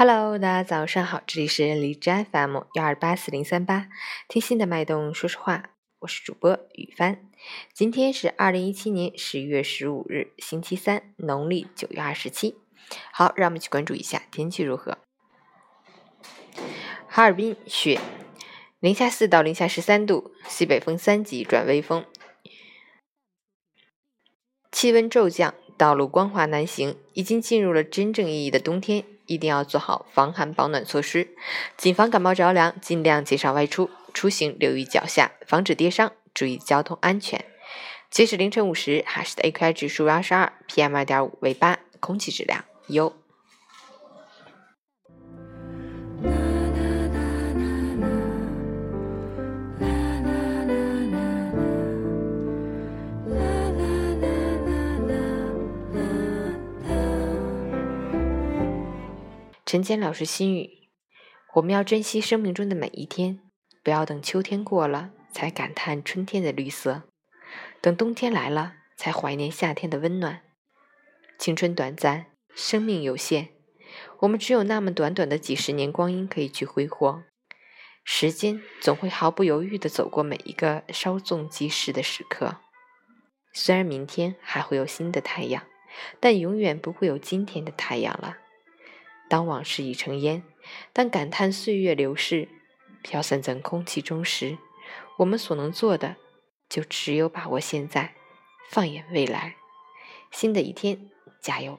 Hello，大家早上好，这里是荔枝 FM 幺二八四零三八，听心的脉动，说实话，我是主播雨帆。今天是二零一七年十一月十五日，星期三，农历九月二十七。好，让我们一起关注一下天气如何。哈尔滨雪，零下四到零下十三度，西北风三级转微风，气温骤降，道路光滑难行，已经进入了真正意义的冬天。一定要做好防寒保暖措施，谨防感冒着凉，尽量减少外出出行，留意脚下，防止跌伤，注意交通安全。截止凌晨五时，哈市的 AQI 指数为二十二，PM 二点五为八，空气质量优。陈坚老师心语：我们要珍惜生命中的每一天，不要等秋天过了才感叹春天的绿色，等冬天来了才怀念夏天的温暖。青春短暂，生命有限，我们只有那么短短的几十年光阴可以去挥霍。时间总会毫不犹豫地走过每一个稍纵即逝的时刻。虽然明天还会有新的太阳，但永远不会有今天的太阳了。当往事已成烟，当感叹岁月流逝，飘散在空气中时，我们所能做的，就只有把握现在，放眼未来。新的一天，加油！